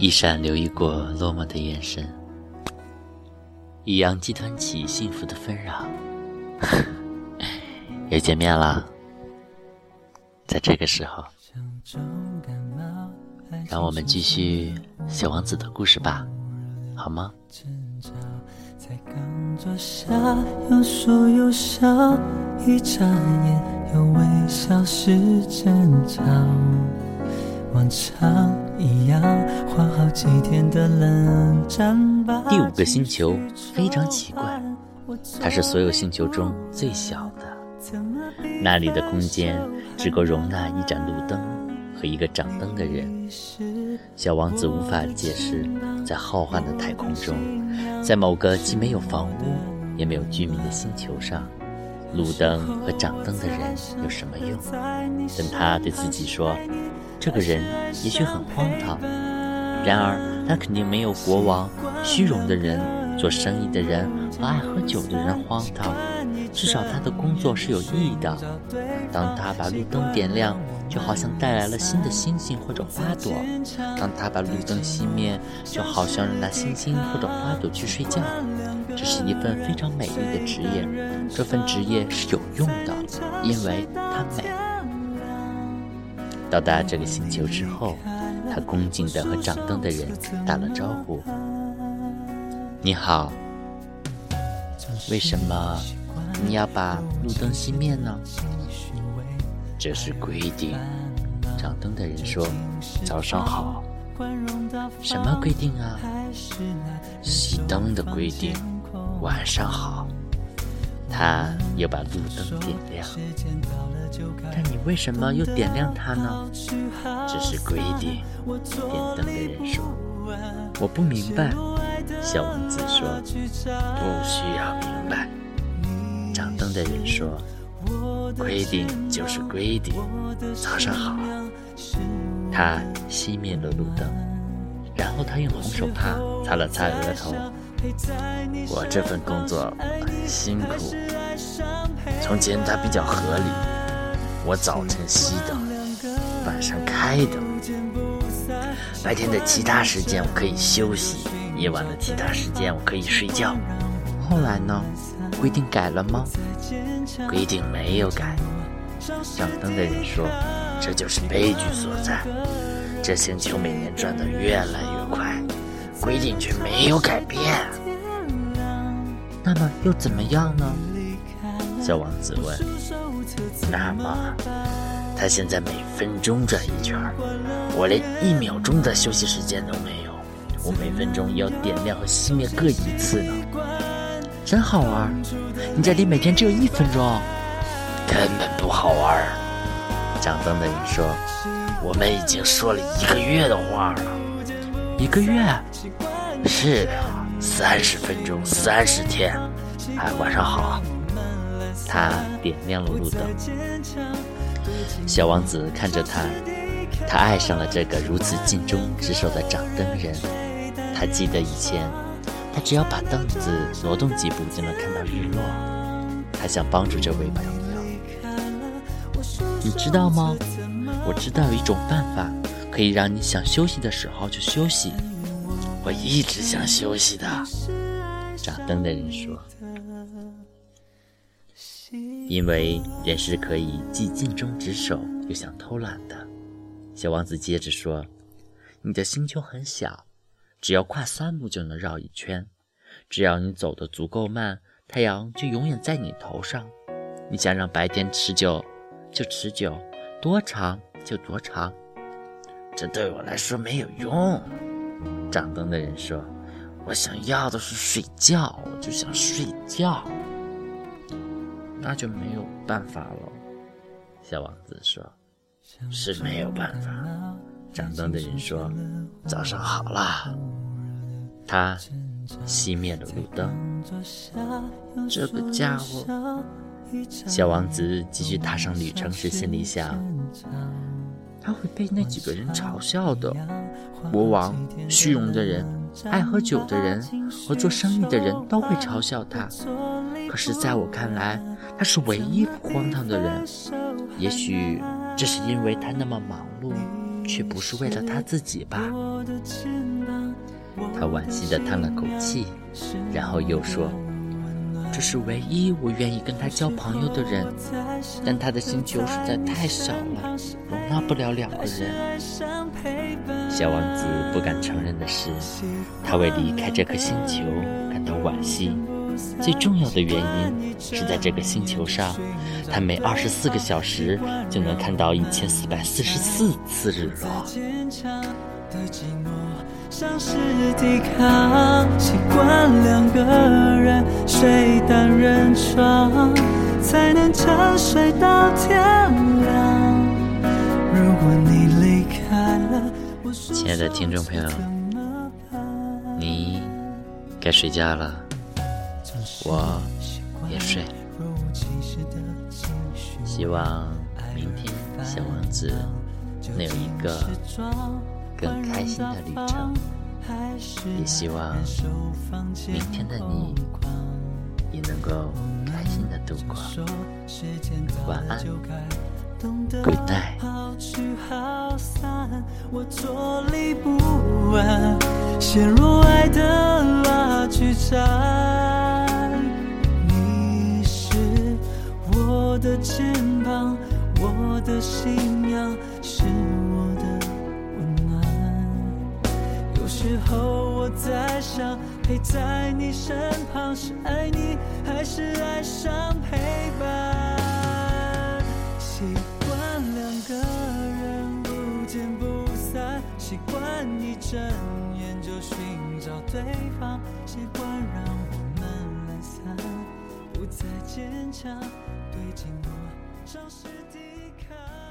一闪留意过落寞的眼神，一样寄团起幸福的纷扰。又见面了，在这个时候，让我们继续小王子的故事吧，好吗？第五个星球非常奇怪，它是所有星球中最小的，那里的空间只够容纳一盏路灯和一个掌灯的人。小王子无法解释，在浩瀚的太空中，在某个既没有房屋也没有居民的星球上，路灯和掌灯的人有什么用？但他对自己说。这个人也许很荒唐，然而他肯定没有国王、虚荣的人、做生意的人和爱喝酒的人荒唐。至少他的工作是有意义的。当他把路灯点亮，就好像带来了新的星星或者花朵；当他把路灯熄灭，就好像让那星星或者花朵去睡觉。这是一份非常美丽的职业，这份职业是有用的，因为它美。到达这个星球之后，他恭敬地和掌灯的人打了招呼：“你好，为什么你要把路灯熄灭呢？”“这是规定。”掌灯的人说。“早上好。”“什么规定啊？”“熄灯的规定。”“晚上好。”他又把路灯点亮，但你为什么又点亮它呢？这是规定。点灯的人说：“我不明白。”小王子说：“不需要明白。”掌灯的人说：“规定就是规定。”早上好。他熄灭了路灯，然后他用红手帕擦了擦额头。我这份工作辛苦。从前它比较合理，我早晨熄灯，晚上开灯。白天的其他时间我可以休息，夜晚的其他时间我可以睡觉。后来呢？规定改了吗？规定没有改。掌灯的人说：“这就是悲剧所在。这星球每年转得越来越快。”规定却没有改变，那么又怎么样呢？小王子问。那么，他现在每分钟转一圈，我连一秒钟的休息时间都没有。我每分钟要点亮和熄灭各一次呢。真好玩！你这里每天只有一分钟，根本不好玩。掌灯的人说：“我们已经说了一个月的话了。”一个月，是的，三十分钟，三十天。哎，晚上好。他点亮了路灯。小王子看着他，他爱上了这个如此尽忠职守的掌灯人。他记得以前，他只要把凳子挪动几步就能看到日落。他想帮助这位朋友。你知道吗？我知道有一种办法。可以让你想休息的时候就休息。我一直想休息的。掌灯的人说：“因为人是可以既尽忠职守又想偷懒的。”小王子接着说：“你的星球很小，只要跨三步就能绕一圈。只要你走得足够慢，太阳就永远在你头上。你想让白天持久就持久，多长就多长。”这对我来说没有用，掌灯的人说：“我想要的是睡觉，我就想睡觉。”那就没有办法了，小王子说：“是没有办法。”掌灯的人说：“早上好啦。”他熄灭了路灯。这个家伙，小王子继续踏上旅程时心里想。他会被那几个人嘲笑的，国王、虚荣的人、爱喝酒的人和做生意的人都会嘲笑他。可是，在我看来，他是唯一不荒唐的人。也许这是因为他那么忙碌，却不是为了他自己吧？他惋惜地叹了口气，然后又说：“是唯一我愿意跟他交朋友的人，但他的星球实在太小了，容纳不了两个人。”小王子不敢承认的是，他为离开这颗星球感到惋惜。最重要的原因是在这个星球上，他每二十四个小时就能看到一千四百四十四次日落。像是抵抗习惯两个人睡单人床，才能沉睡到天亮。如果你离开了，亲爱的听众朋友，你该睡觉了。我也睡，希望明天小王子能有一个更开心的旅程，也希望明天的你也能够开心的度过。晚安，Good night。的肩膀，我的信仰，是我的温暖。有时候我在想，陪在你身旁是爱你，还是爱上陪伴？习惯两个人不见不散，习惯一睁眼就寻找对方，坚强对寂寞，找是抵抗。